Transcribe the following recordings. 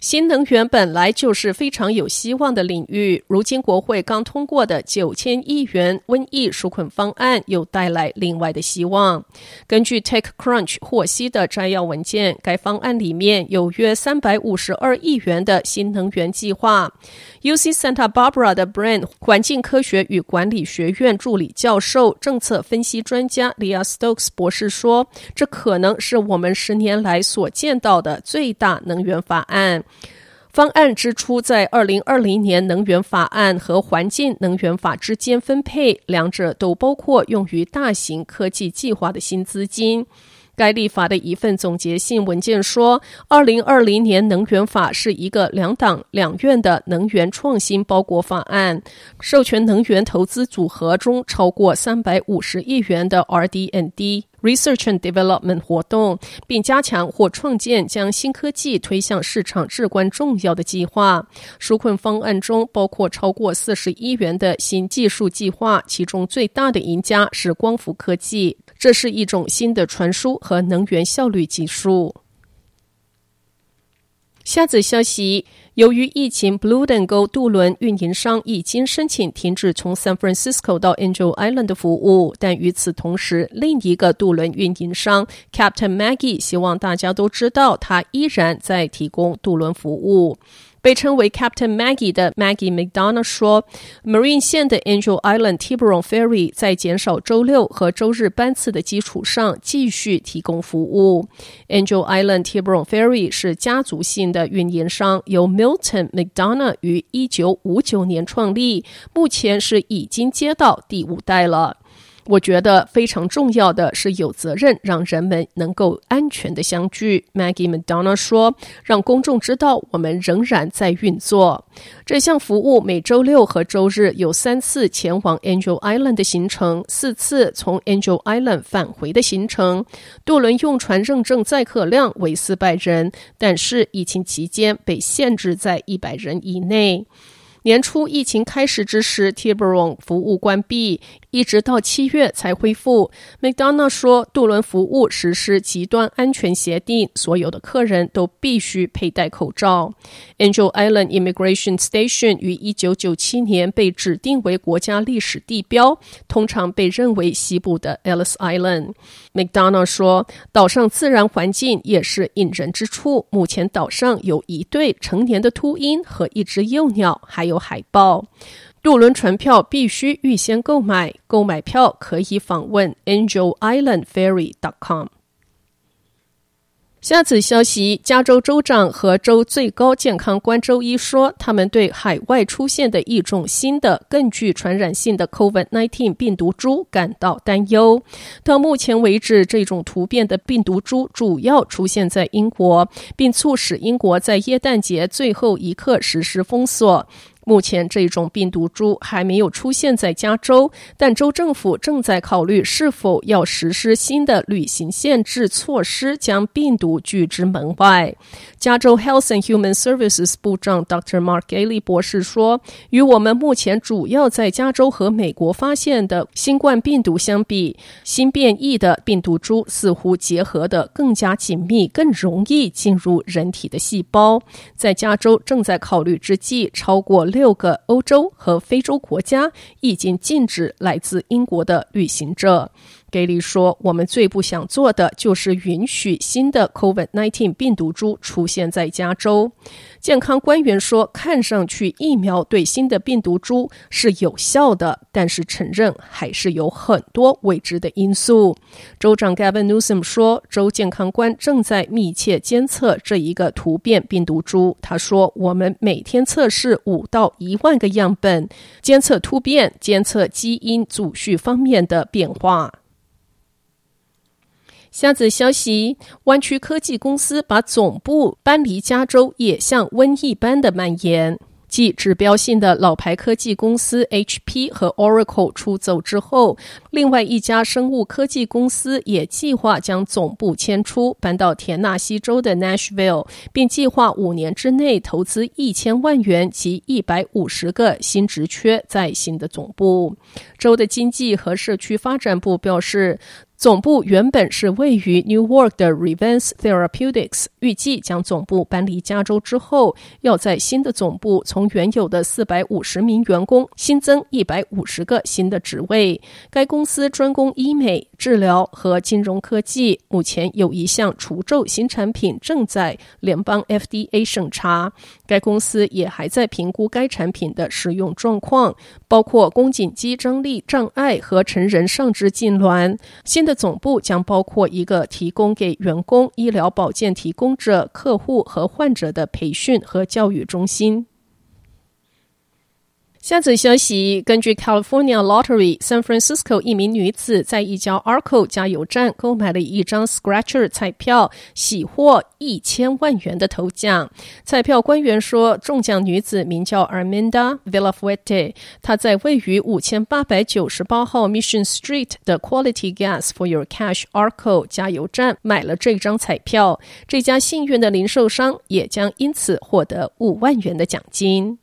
新能源本来就是非常有希望的领域，如今国会刚通过的九千亿元瘟疫纾困方案又带来另外的希望。根据 TechCrunch 获悉的摘要文件，该方案里面有约三百五十二亿元的新能源计划。UC Santa Barbara 的 Brand 环境科学与管理学院助理教授、政策分析专家 Leah Stokes 博士说：“这可能是我们十年来所见到的最大能源法案。”方案支出在二零二零年能源法案和环境能源法之间分配，两者都包括用于大型科技计划的新资金。该立法的一份总结性文件说，二零二零年能源法是一个两党两院的能源创新包裹法案，授权能源投资组合中超过三百五十亿元的 RDND。Research and Development 活动，并加强或创建将新科技推向市场至关重要的计划。纾困方案中包括超过四十亿元的新技术计划，其中最大的赢家是光伏科技，这是一种新的传输和能源效率技术。下则消息。由于疫情，Blue and Go 渡轮运营商已经申请停止从 San Francisco 到 Angel Island 的服务，但与此同时，另一个渡轮运营商 Captain Maggie 希望大家都知道，他依然在提供渡轮服务。被称为 Captain Maggie 的 Maggie McDonough 说：“Marine 线的 Angel Island Tiburon Ferry 在减少周六和周日班次的基础上继续提供服务。Angel Island Tiburon Ferry 是家族性的运营商，由 Milton McDonough 于一九五九年创立，目前是已经接到第五代了。”我觉得非常重要的是有责任让人们能够安全的相聚。Maggie McDonough 说：“让公众知道我们仍然在运作。这项服务每周六和周日有三次前往 Angel Island 的行程，四次从 Angel Island 返回的行程。渡轮用船认证载客量为四百人，但是疫情期间被限制在一百人以内。”年初疫情开始之时，Tiburon 服务关闭，一直到七月才恢复。McDonough 说，渡轮服务实施极端安全协定，所有的客人都必须佩戴口罩。Angel Island Immigration Station 于一九九七年被指定为国家历史地标，通常被认为西部的 Ellis Island。McDonough 说，岛上自然环境也是引人之处。目前岛上有一对成年的秃鹰和一只幼鸟，还有。海报，渡轮船票必须预先购买，购买票可以访问 AngelIslandFerry.com。下次消息，加州州长和州最高健康官周一说，他们对海外出现的一种新的、更具传染性的 COVID-19 病毒株感到担忧。到目前为止，这种突变的病毒株主要出现在英国，并促使英国在耶诞节最后一刻实施封锁。目前这种病毒株还没有出现在加州，但州政府正在考虑是否要实施新的旅行限制措施，将病毒拒之门外。加州 Health and Human Services 部长 Dr. Mark Galey 博士说：“与我们目前主要在加州和美国发现的新冠病毒相比，新变异的病毒株似乎结合得更加紧密，更容易进入人体的细胞。在加州正在考虑之际，超过。”六个欧洲和非洲国家已经禁止来自英国的旅行者。给里说：“我们最不想做的就是允许新的 COVID-19 病毒株出现在加州。”健康官员说：“看上去疫苗对新的病毒株是有效的，但是承认还是有很多未知的因素。”州长 Gavin Newsom 说：“州健康官正在密切监测这一个突变病毒株。”他说：“我们每天测试五到一万个样本，监测突变，监测基因组序方面的变化。”下则消息，湾区科技公司把总部搬离加州，也像瘟疫般的蔓延。继指标性的老牌科技公司 HP 和 Oracle 出走之后，另外一家生物科技公司也计划将总部迁出，搬到田纳西州的 Nashville，并计划五年之内投资一千万元及一百五十个新职缺在新的总部。州的经济和社区发展部表示。总部原本是位于 Newark 的 Revance Therapeutics，预计将总部搬离加州之后，要在新的总部从原有的四百五十名员工新增一百五十个新的职位。该公司专攻医美、治疗和金融科技，目前有一项除皱新产品正在联邦 FDA 审查。该公司也还在评估该产品的使用状况，包括宫颈肌张力障碍和成人上肢痉挛。新的的总部将包括一个提供给员工、医疗保健提供者、客户和患者的培训和教育中心。下则消息，根据 California Lottery，San Francisco 一名女子在一家 Arco 加油站购买了一张 Scratcher 彩票，喜获一千万元的头奖。彩票官员说，中奖女子名叫 Armanda Villafuerte，她在位于五千八百九十八号 Mission Street 的 Quality Gas for Your Cash Arco 加油站买了这张彩票。这家幸运的零售商也将因此获得五万元的奖金。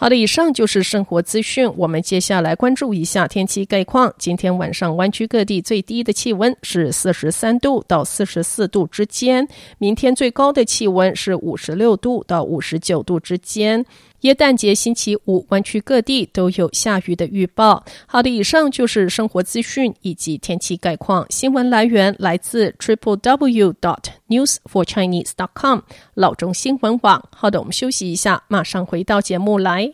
好的，以上就是生活资讯。我们接下来关注一下天气概况。今天晚上湾区各地最低的气温是四十三度到四十四度之间，明天最高的气温是五十六度到五十九度之间。耶诞节星期五，湾区各地都有下雨的预报。好的，以上就是生活资讯以及天气概况。新闻来源来自 triple w dot news for chinese dot com 老中新闻网。好的，我们休息一下，马上回到节目来。